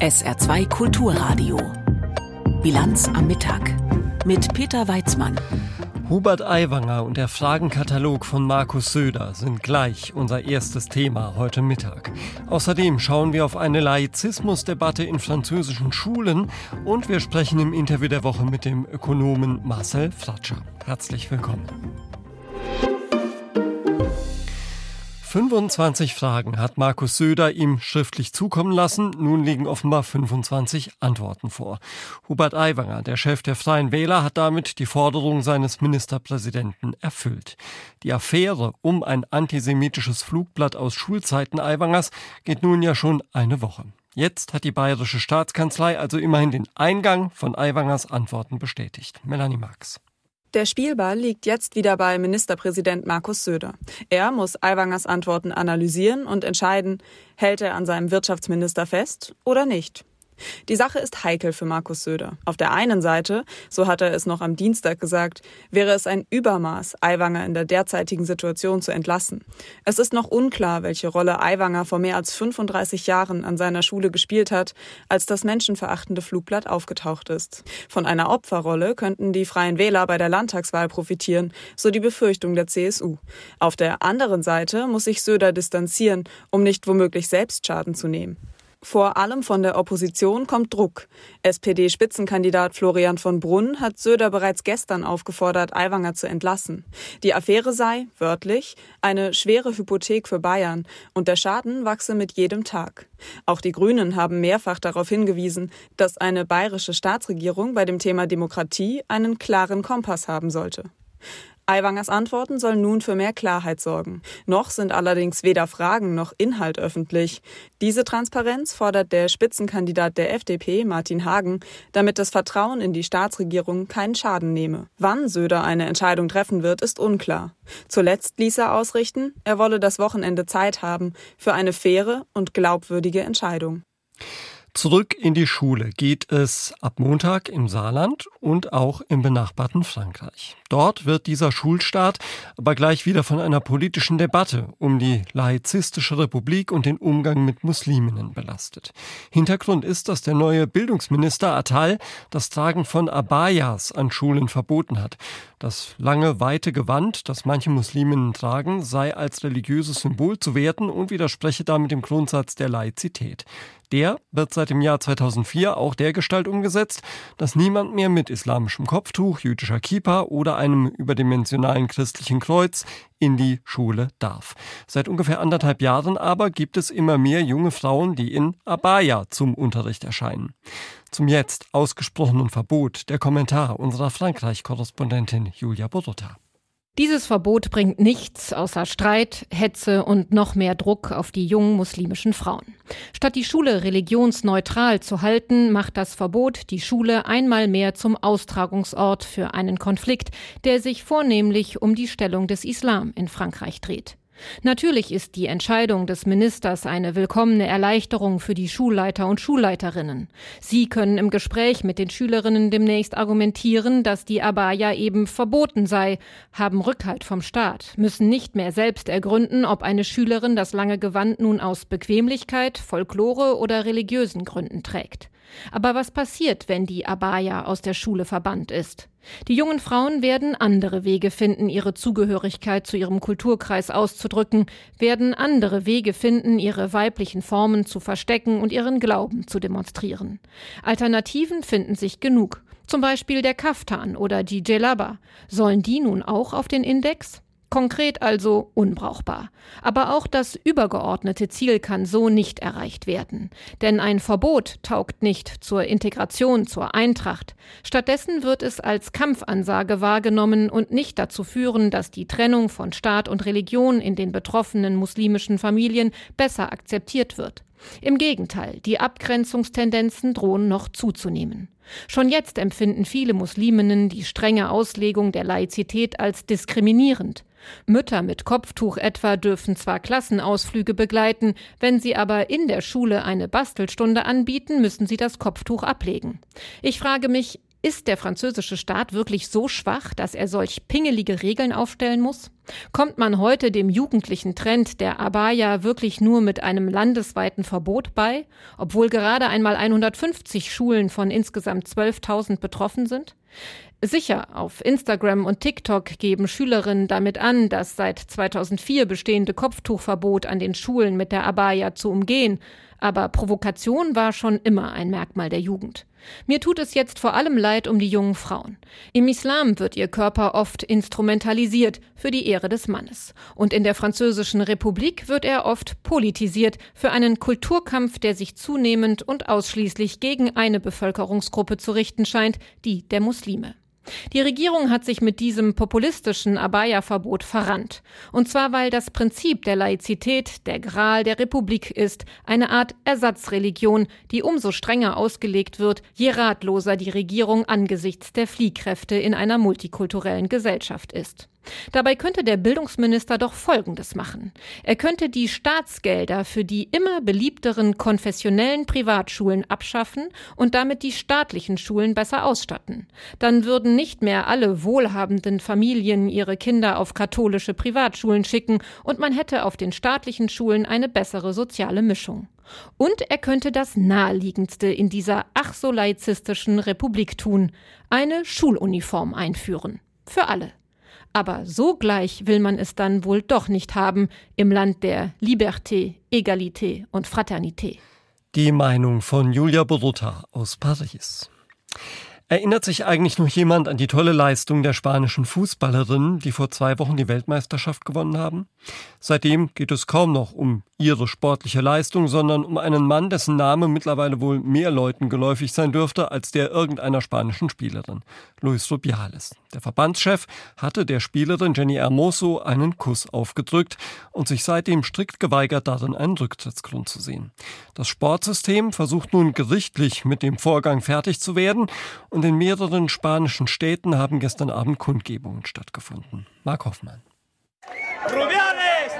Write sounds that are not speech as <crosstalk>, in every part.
SR2 Kulturradio. Bilanz am Mittag. Mit Peter Weizmann. Hubert Aiwanger und der Fragenkatalog von Markus Söder sind gleich unser erstes Thema heute Mittag. Außerdem schauen wir auf eine Laizismusdebatte in französischen Schulen und wir sprechen im Interview der Woche mit dem Ökonomen Marcel Fratscher. Herzlich willkommen. 25 Fragen hat Markus Söder ihm schriftlich zukommen lassen. Nun liegen offenbar 25 Antworten vor. Hubert Aiwanger, der Chef der Freien Wähler, hat damit die Forderung seines Ministerpräsidenten erfüllt. Die Affäre um ein antisemitisches Flugblatt aus Schulzeiten Aiwangers geht nun ja schon eine Woche. Jetzt hat die bayerische Staatskanzlei also immerhin den Eingang von Aiwangers Antworten bestätigt. Melanie Marx. Der Spielball liegt jetzt wieder bei Ministerpräsident Markus Söder. Er muss Aiwangers Antworten analysieren und entscheiden, hält er an seinem Wirtschaftsminister fest oder nicht. Die Sache ist heikel für Markus Söder. Auf der einen Seite, so hat er es noch am Dienstag gesagt, wäre es ein Übermaß, Aiwanger in der derzeitigen Situation zu entlassen. Es ist noch unklar, welche Rolle Aiwanger vor mehr als 35 Jahren an seiner Schule gespielt hat, als das menschenverachtende Flugblatt aufgetaucht ist. Von einer Opferrolle könnten die Freien Wähler bei der Landtagswahl profitieren, so die Befürchtung der CSU. Auf der anderen Seite muss sich Söder distanzieren, um nicht womöglich selbst Schaden zu nehmen. Vor allem von der Opposition kommt Druck. SPD-Spitzenkandidat Florian von Brunn hat Söder bereits gestern aufgefordert, Aiwanger zu entlassen. Die Affäre sei, wörtlich, eine schwere Hypothek für Bayern und der Schaden wachse mit jedem Tag. Auch die Grünen haben mehrfach darauf hingewiesen, dass eine bayerische Staatsregierung bei dem Thema Demokratie einen klaren Kompass haben sollte. Aiwangers Antworten sollen nun für mehr Klarheit sorgen. Noch sind allerdings weder Fragen noch Inhalt öffentlich. Diese Transparenz fordert der Spitzenkandidat der FDP, Martin Hagen, damit das Vertrauen in die Staatsregierung keinen Schaden nehme. Wann Söder eine Entscheidung treffen wird, ist unklar. Zuletzt ließ er ausrichten, er wolle das Wochenende Zeit haben für eine faire und glaubwürdige Entscheidung. Zurück in die Schule geht es ab Montag im Saarland und auch im benachbarten Frankreich. Dort wird dieser Schulstart aber gleich wieder von einer politischen Debatte um die laizistische Republik und den Umgang mit Musliminnen belastet. Hintergrund ist, dass der neue Bildungsminister Attal das Tragen von Abayas an Schulen verboten hat. Das lange, weite Gewand, das manche Musliminnen tragen, sei als religiöses Symbol zu werten und widerspreche damit dem Grundsatz der Laizität. Der wird seit dem Jahr 2004 auch dergestalt umgesetzt, dass niemand mehr mit islamischem Kopftuch, jüdischer Kippa oder einem überdimensionalen christlichen Kreuz in die Schule darf. Seit ungefähr anderthalb Jahren aber gibt es immer mehr junge Frauen, die in Abaya zum Unterricht erscheinen. Zum jetzt ausgesprochenen Verbot der Kommentar unserer Frankreich-Korrespondentin Julia Borota. Dieses Verbot bringt nichts außer Streit, Hetze und noch mehr Druck auf die jungen muslimischen Frauen. Statt die Schule religionsneutral zu halten, macht das Verbot die Schule einmal mehr zum Austragungsort für einen Konflikt, der sich vornehmlich um die Stellung des Islam in Frankreich dreht. Natürlich ist die Entscheidung des Ministers eine willkommene Erleichterung für die Schulleiter und Schulleiterinnen. Sie können im Gespräch mit den Schülerinnen demnächst argumentieren, dass die Abaya eben verboten sei, haben Rückhalt vom Staat, müssen nicht mehr selbst ergründen, ob eine Schülerin das lange Gewand nun aus Bequemlichkeit, Folklore oder religiösen Gründen trägt. Aber was passiert, wenn die Abaya aus der Schule verbannt ist? Die jungen Frauen werden andere Wege finden, ihre Zugehörigkeit zu ihrem Kulturkreis auszudrücken, werden andere Wege finden, ihre weiblichen Formen zu verstecken und ihren Glauben zu demonstrieren. Alternativen finden sich genug. Zum Beispiel der Kaftan oder die Djellaba. Sollen die nun auch auf den Index? Konkret also unbrauchbar. Aber auch das übergeordnete Ziel kann so nicht erreicht werden. Denn ein Verbot taugt nicht zur Integration, zur Eintracht. Stattdessen wird es als Kampfansage wahrgenommen und nicht dazu führen, dass die Trennung von Staat und Religion in den betroffenen muslimischen Familien besser akzeptiert wird. Im Gegenteil, die Abgrenzungstendenzen drohen noch zuzunehmen. Schon jetzt empfinden viele Musliminnen die strenge Auslegung der Laizität als diskriminierend. Mütter mit Kopftuch etwa dürfen zwar Klassenausflüge begleiten, wenn sie aber in der Schule eine Bastelstunde anbieten, müssen sie das Kopftuch ablegen. Ich frage mich, Ist der französische Staat wirklich so schwach, dass er solch pingelige Regeln aufstellen muss? Kommt man heute dem jugendlichen Trend der Abaya wirklich nur mit einem landesweiten Verbot bei, obwohl gerade einmal 150 Schulen von insgesamt 12.000 betroffen sind? Sicher, auf Instagram und TikTok geben Schülerinnen damit an, das seit 2004 bestehende Kopftuchverbot an den Schulen mit der Abaya zu umgehen. Aber Provokation war schon immer ein Merkmal der Jugend. Mir tut es jetzt vor allem leid um die jungen Frauen. Im Islam wird ihr Körper oft instrumentalisiert für die Ehre des Mannes. Und in der Französischen Republik wird er oft politisiert für einen Kulturkampf, der sich zunehmend und ausschließlich gegen eine Bevölkerungsgruppe zu richten scheint, die der Muslime. Die Regierung hat sich mit diesem populistischen Abaya-Verbot verrannt. Und zwar, weil das Prinzip der Laizität der Gral der Republik ist, eine Art Ersatzreligion, die umso strenger ausgelegt wird, je ratloser die Regierung angesichts der Fliehkräfte in einer multikulturellen Gesellschaft ist. Dabei könnte der Bildungsminister doch Folgendes machen. Er könnte die Staatsgelder für die immer beliebteren konfessionellen Privatschulen abschaffen und damit die staatlichen Schulen besser ausstatten. Dann würden nicht mehr alle wohlhabenden Familien ihre Kinder auf katholische Privatschulen schicken und man hätte auf den staatlichen Schulen eine bessere soziale Mischung. Und er könnte das Naheliegendste in dieser ach so laizistischen Republik tun, eine Schuluniform einführen. Für alle. Aber so gleich will man es dann wohl doch nicht haben im Land der Liberté, Egalité und Fraternité. Die Meinung von Julia Borutta aus Paris. Erinnert sich eigentlich noch jemand an die tolle Leistung der spanischen Fußballerinnen, die vor zwei Wochen die Weltmeisterschaft gewonnen haben? Seitdem geht es kaum noch um ihre sportliche Leistung, sondern um einen Mann, dessen Name mittlerweile wohl mehr Leuten geläufig sein dürfte als der irgendeiner spanischen Spielerin, Luis Rubiales. Der Verbandschef hatte der Spielerin Jenny Hermoso einen Kuss aufgedrückt und sich seitdem strikt geweigert, darin einen Rücktrittsgrund zu sehen. Das Sportsystem versucht nun gerichtlich mit dem Vorgang fertig zu werden in mehreren spanischen Städten haben gestern Abend Kundgebungen stattgefunden. Mark Hoffmann. Rubiales,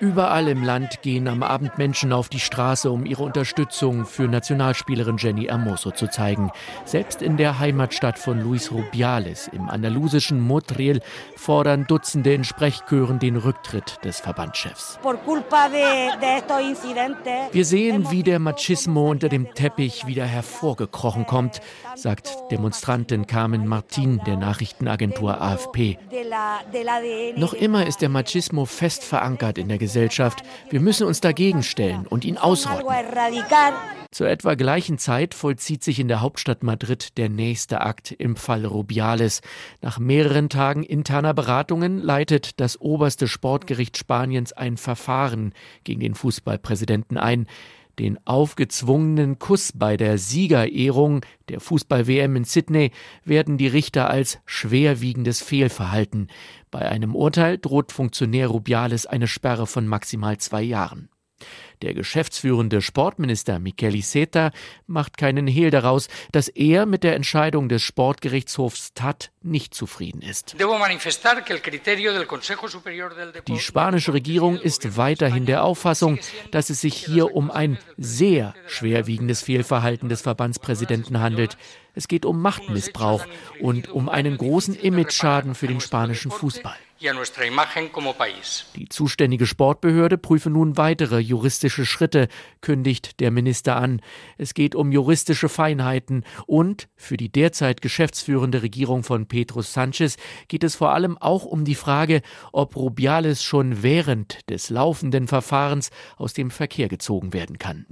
Überall im Land gehen am Abend Menschen auf die Straße, um ihre Unterstützung für Nationalspielerin Jenny Hermoso zu zeigen. Selbst in der Heimatstadt von Luis Rubiales im andalusischen Motril fordern Dutzende in Sprechchören den Rücktritt des Verbandschefs. Wir sehen, wie der Machismo unter dem Teppich wieder hervorgekrochen kommt, sagt Demonstrantin Carmen Martin der Nachrichtenagentur AFP. Noch immer ist der Machismo fest verankert in der Gesellschaft. Wir müssen uns dagegen stellen und ihn ausrotten. Zur etwa gleichen Zeit vollzieht sich in der Hauptstadt Madrid der nächste Akt im Fall Rubiales. Nach mehreren Tagen interner Beratungen leitet das oberste Sportgericht Spaniens ein Verfahren gegen den Fußballpräsidenten ein. Den aufgezwungenen Kuss bei der Siegerehrung der Fußball-WM in Sydney werden die Richter als schwerwiegendes Fehlverhalten. Bei einem Urteil droht Funktionär Rubiales eine Sperre von maximal zwei Jahren. Der geschäftsführende Sportminister Michele Iceta macht keinen Hehl daraus, dass er mit der Entscheidung des Sportgerichtshofs TAT nicht zufrieden ist. Die spanische Regierung ist weiterhin der Auffassung, dass es sich hier um ein sehr schwerwiegendes Fehlverhalten des Verbandspräsidenten handelt. Es geht um Machtmissbrauch und um einen großen Imageschaden für den spanischen Fußball. Die zuständige Sportbehörde prüfe nun weitere juristische Schritte, kündigt der Minister an. Es geht um juristische Feinheiten und für die derzeit geschäftsführende Regierung von Pedro Sanchez geht es vor allem auch um die Frage, ob Rubiales schon während des laufenden Verfahrens aus dem Verkehr gezogen werden kann.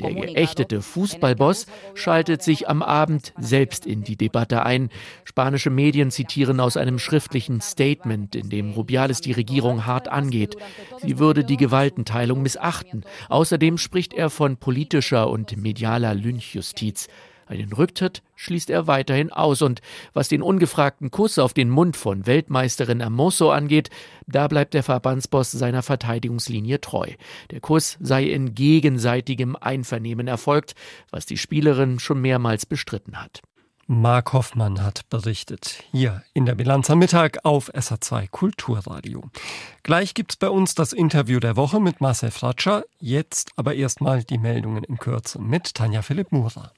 Der geächtete Fußballboss schaltet sich am Abend selbst in die Debatte ein. Spanisch Spanische Medien zitieren aus einem schriftlichen Statement, in dem Rubiales die Regierung hart angeht. Sie würde die Gewaltenteilung missachten. Außerdem spricht er von politischer und medialer Lynchjustiz. Einen Rücktritt schließt er weiterhin aus. Und was den ungefragten Kuss auf den Mund von Weltmeisterin Hermoso angeht, da bleibt der Verbandsboss seiner Verteidigungslinie treu. Der Kuss sei in gegenseitigem Einvernehmen erfolgt, was die Spielerin schon mehrmals bestritten hat. Mark Hoffmann hat berichtet. Hier in der Bilanz am Mittag auf SA2 Kulturradio. Gleich gibt's bei uns das Interview der Woche mit Marcel Fratscher. Jetzt aber erstmal die Meldungen in Kürze mit Tanja Philipp Murer.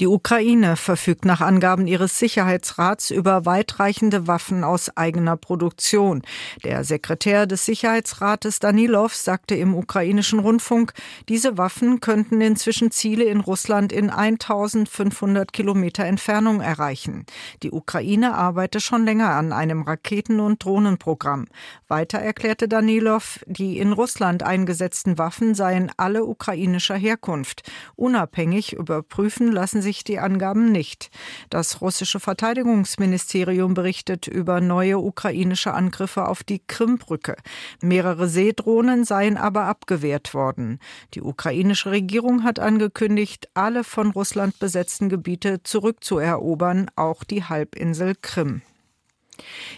Die Ukraine verfügt nach Angaben ihres Sicherheitsrats über weitreichende Waffen aus eigener Produktion. Der Sekretär des Sicherheitsrates Danilov sagte im ukrainischen Rundfunk, diese Waffen könnten inzwischen Ziele in Russland in 1500 Kilometer Entfernung erreichen. Die Ukraine arbeite schon länger an einem Raketen- und Drohnenprogramm. Weiter erklärte Danilov, die in Russland eingesetzten Waffen seien alle ukrainischer Herkunft. Unabhängig überprüfen lassen sich die Angaben nicht. Das russische Verteidigungsministerium berichtet über neue ukrainische Angriffe auf die Krimbrücke. Mehrere Seedrohnen seien aber abgewehrt worden. Die ukrainische Regierung hat angekündigt, alle von Russland besetzten Gebiete zurückzuerobern, auch die Halbinsel Krim.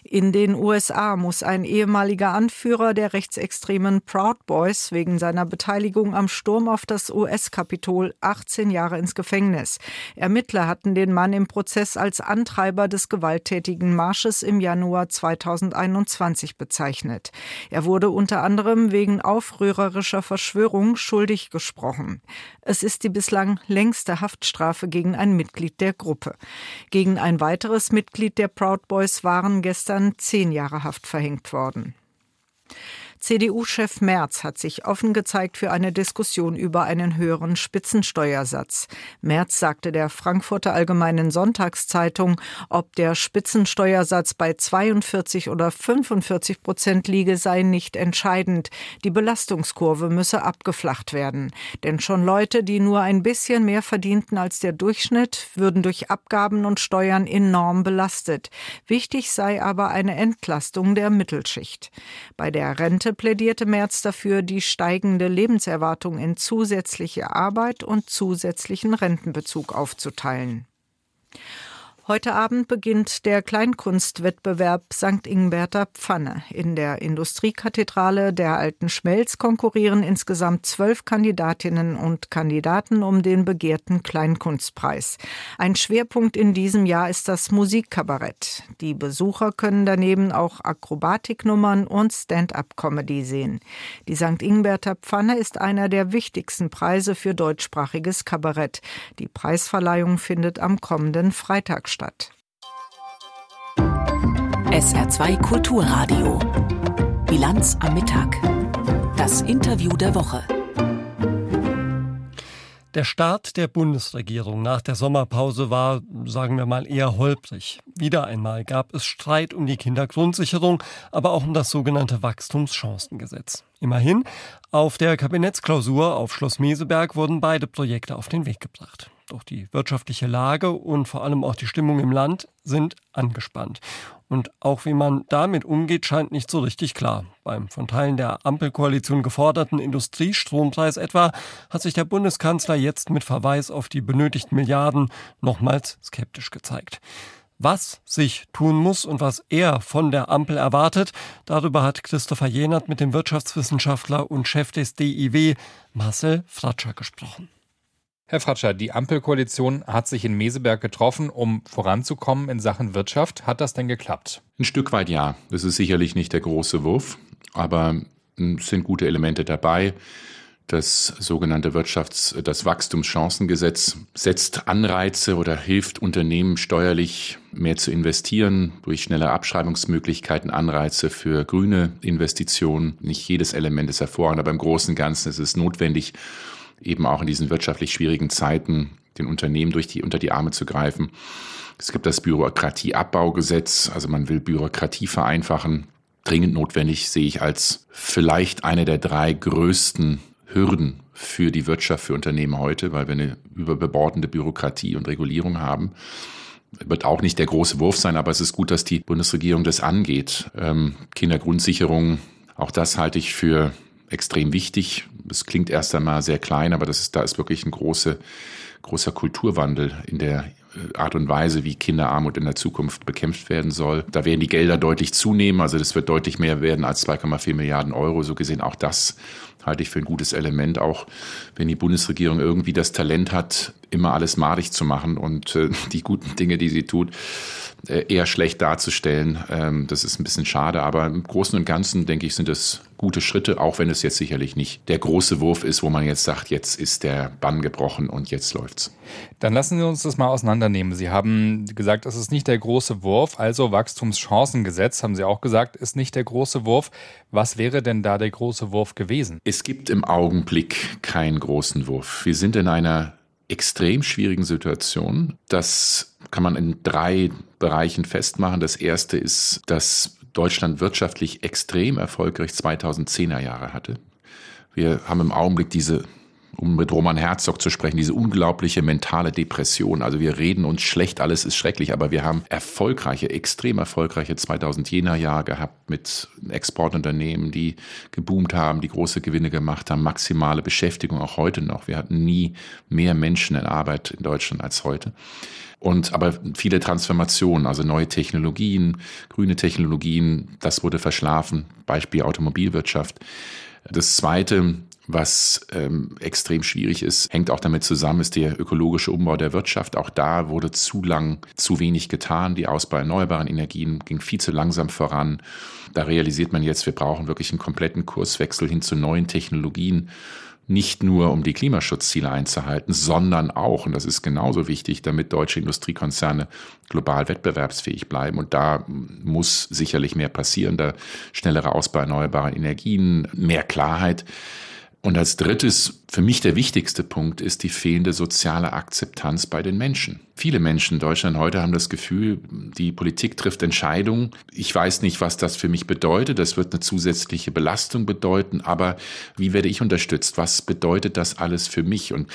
In den USA muss ein ehemaliger Anführer der rechtsextremen Proud Boys wegen seiner Beteiligung am Sturm auf das US-Kapitol 18 Jahre ins Gefängnis. Ermittler hatten den Mann im Prozess als Antreiber des gewalttätigen Marsches im Januar 2021 bezeichnet. Er wurde unter anderem wegen aufrührerischer Verschwörung schuldig gesprochen. Es ist die bislang längste Haftstrafe gegen ein Mitglied der Gruppe. Gegen ein weiteres Mitglied der Proud Boys waren gestern zehn Jahre Haft verhängt worden. CDU-Chef Merz hat sich offen gezeigt für eine Diskussion über einen höheren Spitzensteuersatz. Merz sagte der Frankfurter Allgemeinen Sonntagszeitung, ob der Spitzensteuersatz bei 42 oder 45 Prozent liege, sei nicht entscheidend. Die Belastungskurve müsse abgeflacht werden. Denn schon Leute, die nur ein bisschen mehr verdienten als der Durchschnitt, würden durch Abgaben und Steuern enorm belastet. Wichtig sei aber eine Entlastung der Mittelschicht. Bei der Rente plädierte Merz dafür, die steigende Lebenserwartung in zusätzliche Arbeit und zusätzlichen Rentenbezug aufzuteilen. Heute Abend beginnt der Kleinkunstwettbewerb St. Ingberter Pfanne. In der Industriekathedrale der Alten Schmelz konkurrieren insgesamt zwölf Kandidatinnen und Kandidaten um den begehrten Kleinkunstpreis. Ein Schwerpunkt in diesem Jahr ist das Musikkabarett. Die Besucher können daneben auch Akrobatiknummern und Stand-up-Comedy sehen. Die St. Ingberter Pfanne ist einer der wichtigsten Preise für deutschsprachiges Kabarett. Die Preisverleihung findet am kommenden Freitag statt statt. SR2 Kulturradio. Bilanz am Mittag. Das Interview der Woche. Der Start der Bundesregierung nach der Sommerpause war, sagen wir mal, eher holprig. Wieder einmal gab es Streit um die Kindergrundsicherung, aber auch um das sogenannte Wachstumschancengesetz. Immerhin, auf der Kabinettsklausur auf Schloss Meseberg wurden beide Projekte auf den Weg gebracht. Doch die wirtschaftliche Lage und vor allem auch die Stimmung im Land sind angespannt. Und auch wie man damit umgeht, scheint nicht so richtig klar. Beim von Teilen der Ampelkoalition geforderten Industriestrompreis etwa hat sich der Bundeskanzler jetzt mit Verweis auf die benötigten Milliarden nochmals skeptisch gezeigt. Was sich tun muss und was er von der Ampel erwartet, darüber hat Christopher Jenert mit dem Wirtschaftswissenschaftler und Chef des DIW Marcel Fratscher gesprochen. Herr Fratscher, die Ampelkoalition hat sich in Meseberg getroffen, um voranzukommen in Sachen Wirtschaft. Hat das denn geklappt? Ein Stück weit ja. Das ist sicherlich nicht der große Wurf, aber es sind gute Elemente dabei. Das sogenannte Wirtschafts-, das Wachstumschancengesetz setzt Anreize oder hilft Unternehmen steuerlich mehr zu investieren durch schnelle Abschreibungsmöglichkeiten, Anreize für grüne Investitionen. Nicht jedes Element ist hervorragend, aber im Großen und Ganzen ist es notwendig, eben auch in diesen wirtschaftlich schwierigen Zeiten den Unternehmen durch die, unter die Arme zu greifen. Es gibt das Bürokratieabbaugesetz, also man will Bürokratie vereinfachen. Dringend notwendig sehe ich als vielleicht eine der drei größten Hürden für die Wirtschaft, für Unternehmen heute, weil wir eine überbordende Bürokratie und Regulierung haben. Wird auch nicht der große Wurf sein, aber es ist gut, dass die Bundesregierung das angeht. Ähm, Kindergrundsicherung, auch das halte ich für extrem wichtig. Es klingt erst einmal sehr klein, aber das ist, da ist wirklich ein große, großer Kulturwandel in der äh, Art und Weise, wie Kinderarmut in der Zukunft bekämpft werden soll. Da werden die Gelder deutlich zunehmen, also das wird deutlich mehr werden als 2,4 Milliarden Euro. So gesehen auch das halte ich für ein gutes Element, auch wenn die Bundesregierung irgendwie das Talent hat, immer alles madig zu machen und äh, <laughs> die guten Dinge, die sie tut, äh, eher schlecht darzustellen. Ähm, das ist ein bisschen schade, aber im Großen und Ganzen, denke ich, sind es gute Schritte, auch wenn es jetzt sicherlich nicht der große Wurf ist, wo man jetzt sagt, jetzt ist der Bann gebrochen und jetzt läuft's. Dann lassen Sie uns das mal auseinandernehmen. Sie haben gesagt, es ist nicht der große Wurf, also Wachstumschancengesetz, haben Sie auch gesagt, ist nicht der große Wurf. Was wäre denn da der große Wurf gewesen? Es gibt im Augenblick keinen großen Wurf. Wir sind in einer extrem schwierigen Situation. Das kann man in drei Bereichen festmachen. Das erste ist, dass Deutschland wirtschaftlich extrem erfolgreich 2010er Jahre hatte. Wir haben im Augenblick diese um mit Roman Herzog zu sprechen, diese unglaubliche mentale Depression. Also wir reden uns schlecht, alles ist schrecklich, aber wir haben erfolgreiche, extrem erfolgreiche 2010er Jahre gehabt mit Exportunternehmen, die geboomt haben, die große Gewinne gemacht haben, maximale Beschäftigung auch heute noch. Wir hatten nie mehr Menschen in Arbeit in Deutschland als heute. Und aber viele Transformationen, also neue Technologien, grüne Technologien, das wurde verschlafen. Beispiel Automobilwirtschaft. Das zweite was ähm, extrem schwierig ist, hängt auch damit zusammen, ist der ökologische Umbau der Wirtschaft. Auch da wurde zu lang zu wenig getan. Die Ausbau erneuerbaren Energien ging viel zu langsam voran. Da realisiert man jetzt, wir brauchen wirklich einen kompletten Kurswechsel hin zu neuen Technologien. Nicht nur, um die Klimaschutzziele einzuhalten, sondern auch, und das ist genauso wichtig, damit deutsche Industriekonzerne global wettbewerbsfähig bleiben. Und da muss sicherlich mehr passieren, da schnellere Ausbau erneuerbarer Energien, mehr Klarheit. Und als drittes, für mich der wichtigste Punkt ist die fehlende soziale Akzeptanz bei den Menschen. Viele Menschen in Deutschland heute haben das Gefühl, die Politik trifft Entscheidungen. Ich weiß nicht, was das für mich bedeutet. Das wird eine zusätzliche Belastung bedeuten. Aber wie werde ich unterstützt? Was bedeutet das alles für mich? Und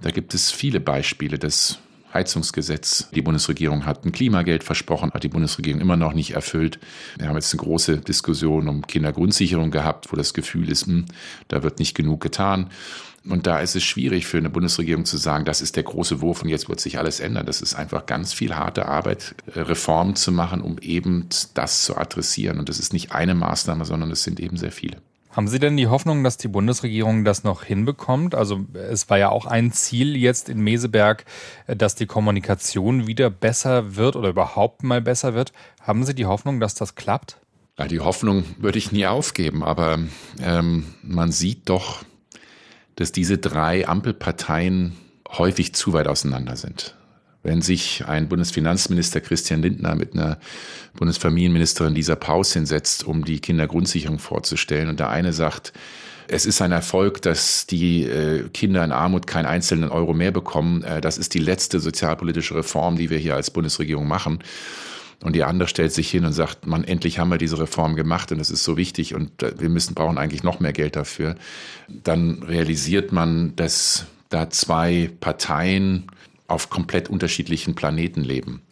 da gibt es viele Beispiele, dass Heizungsgesetz. Die Bundesregierung hat ein Klimageld versprochen, hat die Bundesregierung immer noch nicht erfüllt. Wir haben jetzt eine große Diskussion um Kindergrundsicherung gehabt, wo das Gefühl ist, hm, da wird nicht genug getan. Und da ist es schwierig für eine Bundesregierung zu sagen, das ist der große Wurf und jetzt wird sich alles ändern. Das ist einfach ganz viel harte Arbeit, äh, Reformen zu machen, um eben das zu adressieren. Und das ist nicht eine Maßnahme, sondern es sind eben sehr viele. Haben Sie denn die Hoffnung, dass die Bundesregierung das noch hinbekommt? Also es war ja auch ein Ziel jetzt in Meseberg, dass die Kommunikation wieder besser wird oder überhaupt mal besser wird. Haben Sie die Hoffnung, dass das klappt? Ja, die Hoffnung würde ich nie aufgeben, aber ähm, man sieht doch, dass diese drei Ampelparteien häufig zu weit auseinander sind wenn sich ein Bundesfinanzminister Christian Lindner mit einer Bundesfamilienministerin Lisa Paus hinsetzt, um die Kindergrundsicherung vorzustellen und der eine sagt, es ist ein Erfolg, dass die äh, Kinder in Armut keinen einzelnen Euro mehr bekommen. Äh, das ist die letzte sozialpolitische Reform, die wir hier als Bundesregierung machen. Und die andere stellt sich hin und sagt, man, endlich haben wir diese Reform gemacht und es ist so wichtig und äh, wir müssen, brauchen eigentlich noch mehr Geld dafür. Dann realisiert man, dass da zwei Parteien auf komplett unterschiedlichen Planeten leben.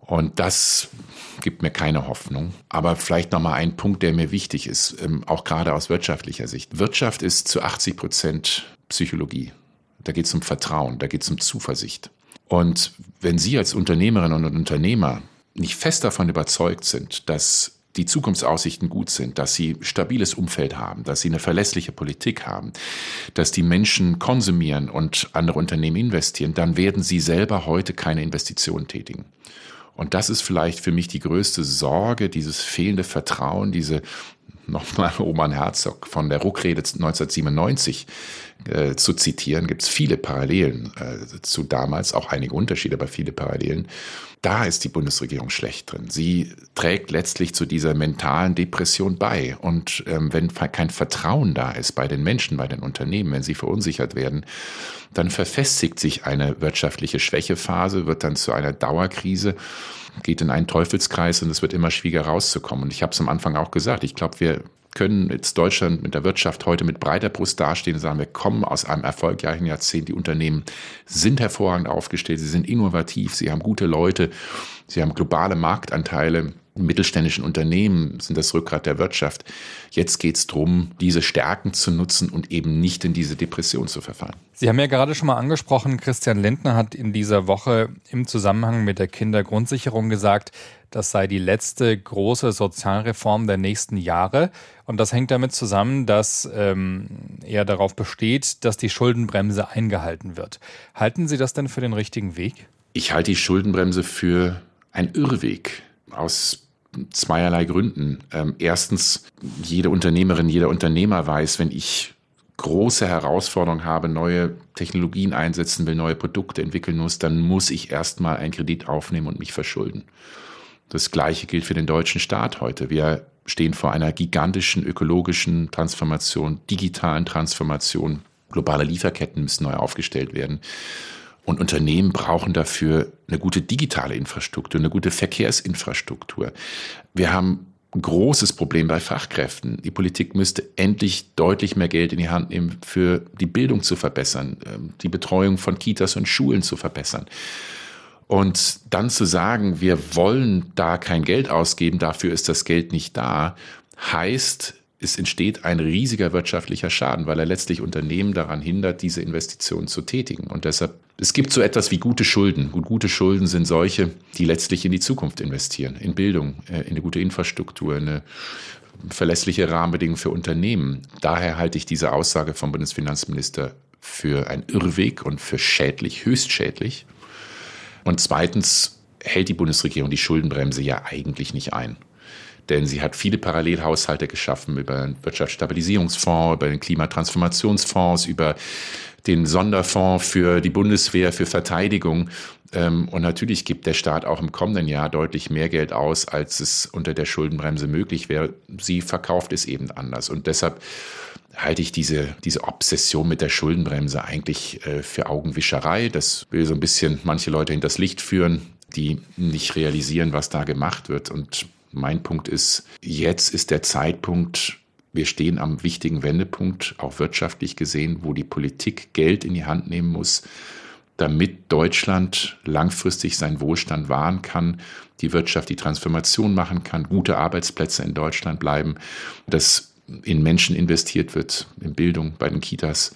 Und das gibt mir keine Hoffnung. Aber vielleicht noch mal ein Punkt, der mir wichtig ist, ähm, auch gerade aus wirtschaftlicher Sicht. Wirtschaft ist zu 80 Prozent Psychologie. Da geht es um Vertrauen, da geht es um Zuversicht. Und wenn Sie als Unternehmerinnen und Unternehmer nicht fest davon überzeugt sind, dass die Zukunftsaussichten gut sind, dass sie stabiles Umfeld haben, dass sie eine verlässliche Politik haben, dass die Menschen konsumieren und andere Unternehmen investieren, dann werden sie selber heute keine Investitionen tätigen. Und das ist vielleicht für mich die größte Sorge, dieses fehlende Vertrauen, diese <laughs> nochmal Roman Herzog von der Ruckrede 1997 äh, zu zitieren, gibt es viele Parallelen äh, zu damals, auch einige Unterschiede, aber viele Parallelen. Da ist die Bundesregierung schlecht drin. Sie trägt letztlich zu dieser mentalen Depression bei. Und ähm, wenn kein Vertrauen da ist bei den Menschen, bei den Unternehmen, wenn sie verunsichert werden, dann verfestigt sich eine wirtschaftliche Schwächephase, wird dann zu einer Dauerkrise geht in einen Teufelskreis und es wird immer schwieriger rauszukommen. Und ich habe es am Anfang auch gesagt, ich glaube, wir können jetzt Deutschland mit der Wirtschaft heute mit breiter Brust dastehen und sagen, wir kommen aus einem erfolgreichen Jahrzehnt. Die Unternehmen sind hervorragend aufgestellt, sie sind innovativ, sie haben gute Leute, sie haben globale Marktanteile. mittelständischen Unternehmen sind das Rückgrat der Wirtschaft. Jetzt geht es darum, diese Stärken zu nutzen und eben nicht in diese Depression zu verfallen. Sie haben ja gerade schon mal angesprochen, Christian Lindner hat in dieser Woche im Zusammenhang mit der Kindergrundsicherung gesagt, das sei die letzte große Sozialreform der nächsten Jahre. Und das hängt damit zusammen, dass ähm, er darauf besteht, dass die Schuldenbremse eingehalten wird. Halten Sie das denn für den richtigen Weg? Ich halte die Schuldenbremse für einen Irrweg aus zweierlei Gründen. Ähm, erstens, jede Unternehmerin, jeder Unternehmer weiß, wenn ich große Herausforderungen habe, neue Technologien einsetzen will, neue Produkte entwickeln muss, dann muss ich erstmal einen Kredit aufnehmen und mich verschulden. Das Gleiche gilt für den deutschen Staat heute. Wir stehen vor einer gigantischen ökologischen Transformation, digitalen Transformation. Globale Lieferketten müssen neu aufgestellt werden. Und Unternehmen brauchen dafür eine gute digitale Infrastruktur, eine gute Verkehrsinfrastruktur. Wir haben ein großes Problem bei Fachkräften. Die Politik müsste endlich deutlich mehr Geld in die Hand nehmen, für die Bildung zu verbessern, ähm, die Betreuung von Kitas und Schulen zu verbessern. Und dann zu sagen, wir wollen da kein Geld ausgeben, dafür ist das Geld nicht da, heißt, es entsteht ein riesiger wirtschaftlicher Schaden, weil er letztlich Unternehmen daran hindert, diese Investitionen zu tätigen. Und deshalb, es gibt so etwas wie gute Schulden. Und gute Schulden sind solche, die letztlich in die Zukunft investieren, in Bildung, äh, in eine gute Infrastruktur, in eine verlässliche Rahmenbedingungen für Unternehmen. Daher halte ich diese Aussage vom Bundesfinanzminister für einen Irrweg und für schädlich, höchst schädlich. Und zweitens hält die Bundesregierung die Schuldenbremse ja eigentlich nicht ein denn sie hat viele Parallelhaushalte geschaffen über den Wirtschaftsstabilisierungsfonds, über den Klimatransformationsfonds, über den Sonderfonds für die Bundeswehr, für Verteidigung. Ähm, und natürlich gibt der Staat auch im kommenden Jahr deutlich mehr Geld aus, als es unter der Schuldenbremse möglich wäre. Sie verkauft es eben anders. Und deshalb halte ich diese, diese Obsession mit der Schuldenbremse eigentlich äh, für Augenwischerei. Das will so ein bisschen manche Leute hinters Licht führen, die nicht realisieren, was da gemacht wird. Und mein Punkt ist, jetzt ist der Zeitpunkt, wir stehen am wichtigen Wendepunkt, auch wirtschaftlich gesehen, wo die Politik Geld in die Hand nehmen muss, damit Deutschland langfristig seinen Wohlstand wahren kann, die Wirtschaft die Transformation machen kann, gute Arbeitsplätze in Deutschland bleiben, dass in Menschen investiert wird, in Bildung, bei den Kitas,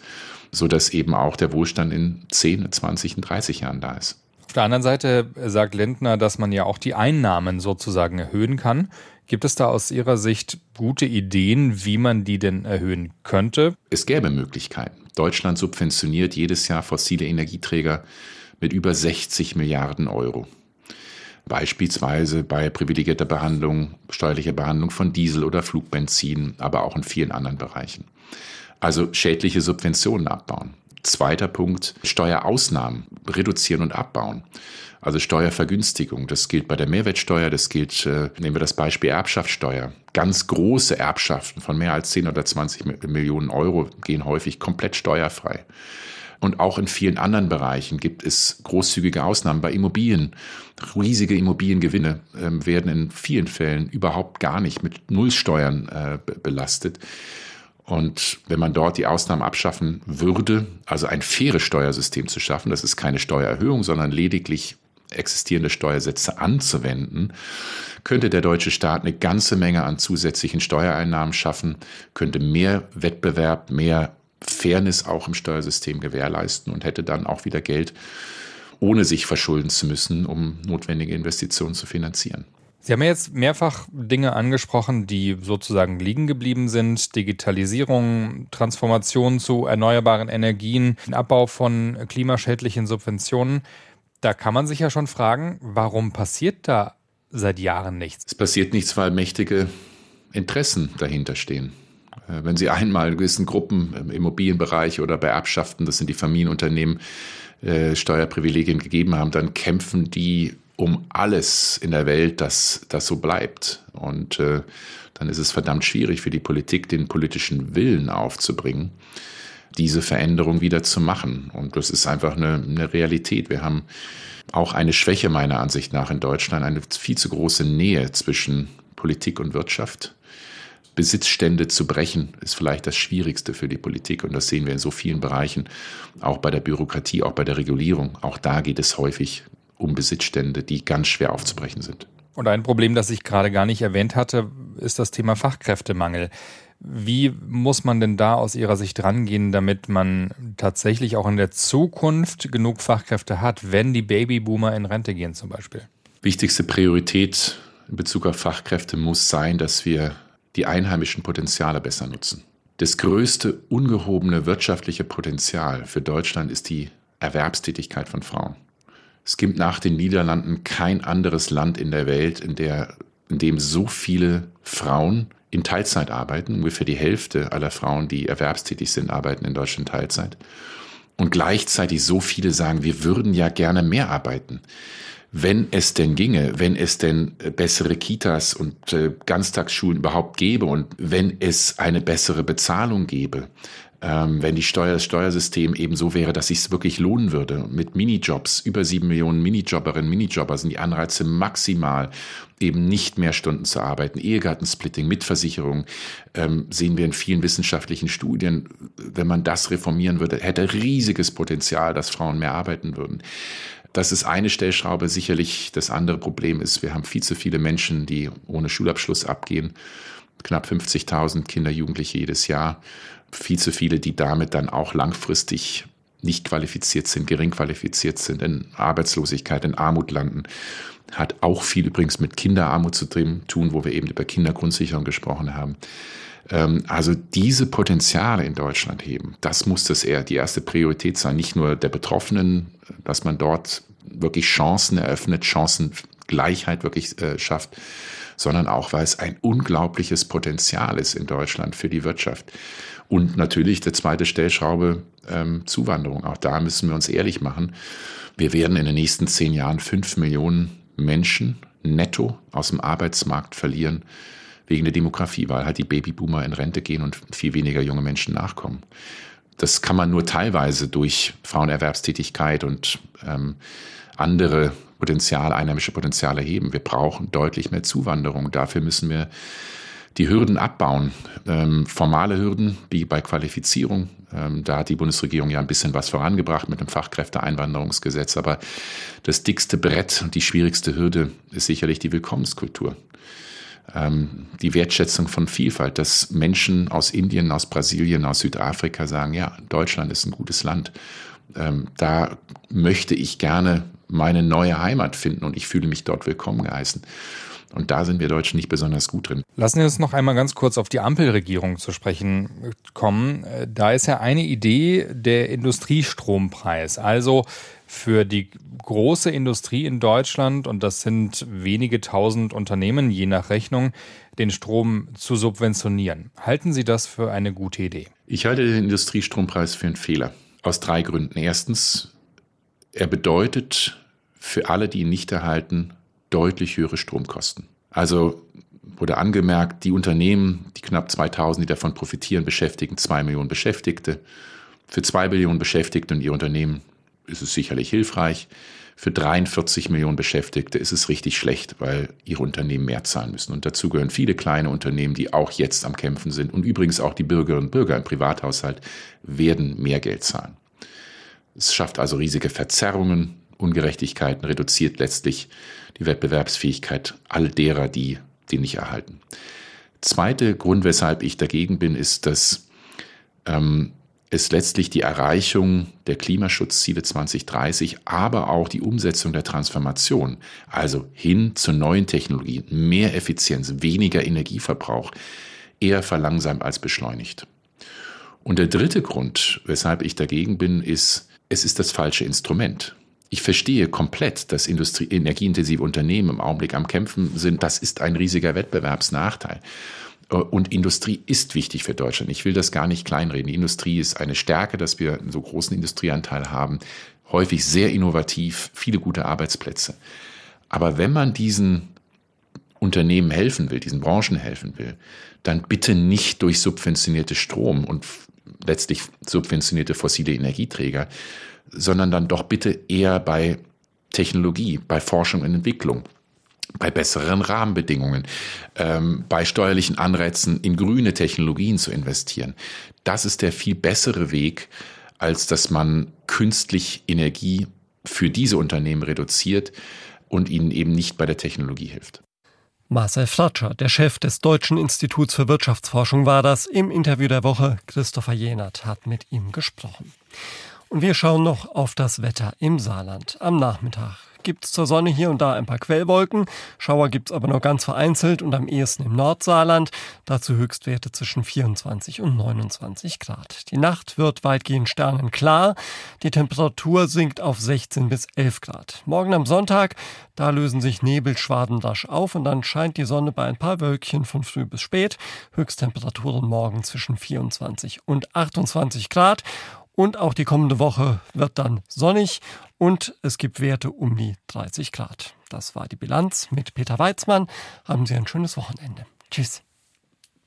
sodass eben auch der Wohlstand in 10, 20 und 30 Jahren da ist. Auf der anderen Seite sagt Lindner, dass man ja auch die Einnahmen sozusagen erhöhen kann. Gibt es da aus Ihrer Sicht gute Ideen, wie man die denn erhöhen könnte? Es gäbe Möglichkeiten. Deutschland subventioniert jedes Jahr fossile Energieträger mit über 60 Milliarden Euro. Beispielsweise bei privilegierter Behandlung, steuerlicher Behandlung von Diesel oder Flugbenzin, aber auch in vielen anderen Bereichen. Also schädliche Subventionen abbauen. Zweiter Punkt, Steuerausnahmen reduzieren und abbauen. Also Steuervergünstigung, das gilt bei der Mehrwertsteuer, das gilt, äh, nehmen wir das Beispiel Erbschaftssteuer. Ganz große Erbschaften von mehr als 10 oder 20 Millionen Euro gehen häufig komplett steuerfrei. Und auch in vielen anderen Bereichen gibt es großzügige Ausnahmen. Bei Immobilien, riesige Immobiliengewinne äh, werden in vielen Fällen überhaupt gar nicht mit Nullsteuern äh, belastet. Und wenn man dort die Ausnahmen abschaffen würde, also ein faires Steuersystem zu schaffen, das ist keine Steuererhöhung, sondern lediglich existierende Steuersätze anzuwenden, könnte der deutsche Staat eine ganze Menge an zusätzlichen Steuereinnahmen schaffen, könnte mehr Wettbewerb, mehr Fairness auch im Steuersystem gewährleisten und hätte dann auch wieder Geld, ohne sich verschulden zu müssen, um notwendige Investitionen zu finanzieren. Sie haben ja jetzt mehrfach Dinge angesprochen, die sozusagen liegen geblieben sind. Digitalisierung, Transformation zu erneuerbaren Energien, Abbau von klimaschädlichen Subventionen. Da kann man sich ja schon fragen, warum passiert da seit Jahren nichts? Es passiert nichts, weil mächtige Interessen dahinter stehen. Äh, wenn Sie einmal gewissen Gruppen im Immobilienbereich oder bei Erbschaften, das sind die Familienunternehmen, äh, Steuerprivilegien gegeben haben, dann kämpfen die um alles in der Welt, dass das so bleibt. Und äh, dann ist es verdammt schwierig für die Politik, den politischen Willen aufzubringen, diese Veränderung wieder zu machen. Und das ist einfach eine, eine Realität. Wir haben auch eine Schwäche meiner Ansicht nach in Deutschland, eine viel zu große Nähe zwischen Politik und Wirtschaft. Besitzstände zu brechen, ist vielleicht das Schwierigste für die Politik. Und das sehen wir in so vielen Bereichen, auch bei der Bürokratie, auch bei der Regulierung. Auch da geht es häufig um Besitzstände, die ganz schwer aufzubrechen sind. Und ein Problem, das ich gerade gar nicht erwähnt hatte, ist das Thema Fachkräftemangel. Wie muss man denn da aus Ihrer Sicht rangehen, damit man tatsächlich auch in der Zukunft genug Fachkräfte hat, wenn die Babyboomer in Rente gehen zum Beispiel? Wichtigste Priorität in Bezug auf Fachkräfte muss sein, dass wir die einheimischen Potenziale besser nutzen. Das größte ungehobene wirtschaftliche Potenzial für Deutschland ist die Erwerbstätigkeit von Frauen. Es gibt nach den Niederlanden kein anderes Land in der Welt, in, der, in dem so viele Frauen in Teilzeit arbeiten. Ungefähr die Hälfte aller Frauen, die erwerbstätig sind, arbeiten in Deutschland Teilzeit. Und gleichzeitig so viele sagen, wir würden ja gerne mehr arbeiten. Wenn es denn ginge, wenn es denn bessere Kitas und äh, Ganztagsschulen überhaupt gäbe und wenn es eine bessere Bezahlung gäbe, ähm, wenn die Steuer, das Steuersystem eben so wäre, dass sich wirklich lohnen würde. Mit Minijobs, über sieben Millionen Minijobberinnen, Minijobber sind die Anreize maximal, eben nicht mehr Stunden zu arbeiten. Ehegattensplitting mit Versicherung ähm, sehen wir in vielen wissenschaftlichen Studien. Wenn man das reformieren würde, hätte riesiges Potenzial, dass Frauen mehr arbeiten würden. Das ist eine Stellschraube. Sicherlich das andere Problem ist, wir haben viel zu viele Menschen, die ohne Schulabschluss abgehen. Knapp 50.000 Kinder, Jugendliche jedes Jahr viel zu viele, die damit dann auch langfristig nicht qualifiziert sind, gering qualifiziert sind, in Arbeitslosigkeit, in Armut landen. Hat auch viel übrigens mit Kinderarmut zu tun, wo wir eben über Kindergrundsicherung gesprochen haben. Ähm, also diese Potenziale in Deutschland heben, das muss das eher die erste Priorität sein. Nicht nur der Betroffenen, dass man dort wirklich Chancen eröffnet, Chancengleichheit wirklich äh, schafft, sondern auch, weil es ein unglaubliches Potenzial ist in Deutschland für die Wirtschaft. Und natürlich der zweite Stellschraube ähm, Zuwanderung. Auch da müssen wir uns ehrlich machen. Wir werden in den nächsten zehn Jahren fünf Millionen Menschen netto aus dem Arbeitsmarkt verlieren wegen der Demografie, weil halt die Babyboomer in Rente gehen und viel weniger junge Menschen nachkommen. Das kann man nur teilweise durch Frauenerwerbstätigkeit und ähm, andere Potenziale, einheimische Potenziale heben. Wir brauchen deutlich mehr Zuwanderung. Dafür müssen wir die Hürden abbauen. Ähm, formale Hürden wie bei Qualifizierung. Ähm, da hat die Bundesregierung ja ein bisschen was vorangebracht mit dem Fachkräfteeinwanderungsgesetz. Aber das dickste Brett und die schwierigste Hürde ist sicherlich die Willkommenskultur. Ähm, die Wertschätzung von Vielfalt, dass Menschen aus Indien, aus Brasilien, aus Südafrika sagen, ja, Deutschland ist ein gutes Land. Ähm, da möchte ich gerne meine neue Heimat finden und ich fühle mich dort willkommen geheißen. Und da sind wir Deutschen nicht besonders gut drin. Lassen wir uns noch einmal ganz kurz auf die Ampelregierung zu sprechen kommen. Da ist ja eine Idee der Industriestrompreis. Also für die große Industrie in Deutschland, und das sind wenige tausend Unternehmen je nach Rechnung, den Strom zu subventionieren. Halten Sie das für eine gute Idee? Ich halte den Industriestrompreis für einen Fehler. Aus drei Gründen. Erstens, er bedeutet für alle, die ihn nicht erhalten, deutlich höhere Stromkosten. Also wurde angemerkt, die Unternehmen, die knapp 2000, die davon profitieren, beschäftigen zwei Millionen Beschäftigte. Für zwei Millionen Beschäftigte und ihr Unternehmen ist es sicherlich hilfreich. Für 43 Millionen Beschäftigte ist es richtig schlecht, weil ihre Unternehmen mehr zahlen müssen. Und dazu gehören viele kleine Unternehmen, die auch jetzt am Kämpfen sind. Und übrigens auch die Bürgerinnen und Bürger im Privathaushalt werden mehr Geld zahlen. Es schafft also riesige Verzerrungen, Ungerechtigkeiten, reduziert letztlich die Wettbewerbsfähigkeit all derer, die den nicht erhalten. Zweiter Grund, weshalb ich dagegen bin, ist, dass ähm, es letztlich die Erreichung der Klimaschutzziele 2030, aber auch die Umsetzung der Transformation, also hin zu neuen Technologien, mehr Effizienz, weniger Energieverbrauch, eher verlangsamt als beschleunigt. Und der dritte Grund, weshalb ich dagegen bin, ist, es ist das falsche Instrument. Ich verstehe komplett, dass Industrie, energieintensive Unternehmen im Augenblick am Kämpfen sind. Das ist ein riesiger Wettbewerbsnachteil. Und Industrie ist wichtig für Deutschland. Ich will das gar nicht kleinreden. Die Industrie ist eine Stärke, dass wir einen so großen Industrieanteil haben. Häufig sehr innovativ, viele gute Arbeitsplätze. Aber wenn man diesen Unternehmen helfen will, diesen Branchen helfen will, dann bitte nicht durch subventionierte Strom und letztlich subventionierte fossile Energieträger, sondern dann doch bitte eher bei Technologie, bei Forschung und Entwicklung bei besseren Rahmenbedingungen, ähm, bei steuerlichen Anreizen in grüne Technologien zu investieren. Das ist der viel bessere Weg, als dass man künstlich Energie für diese Unternehmen reduziert. und ihnen eben nicht bei der Technologie hilft. Marcel Fratscher, der Chef des Deutschen Instituts für Wirtschaftsforschung, war das. Im Interview der Woche Christopher Jenert hat mit ihm gesprochen. Und wir schauen noch auf das Wetter im Saarland am Nachmittag gibt es zur Sonne hier und da ein paar Quellwolken. Schauer gibt es aber nur ganz vereinzelt und am ehesten im Nordsaarland. Dazu Höchstwerte zwischen 24 und 29 Grad. Die Nacht wird weitgehend sternenklar. Die Temperatur sinkt auf 16 bis 11 Grad. Morgen am Sonntag, da lösen sich Nebelschwaden rasch auf und dann scheint die Sonne bei ein paar Wölkchen von früh bis spät. Höchsttemperaturen morgen zwischen 24 und 28 Grad. Und auch die kommende Woche wird dann sonnig und es gibt Werte um die 30 Grad. Das war die Bilanz mit Peter Weizmann. Haben Sie ein schönes Wochenende. Tschüss.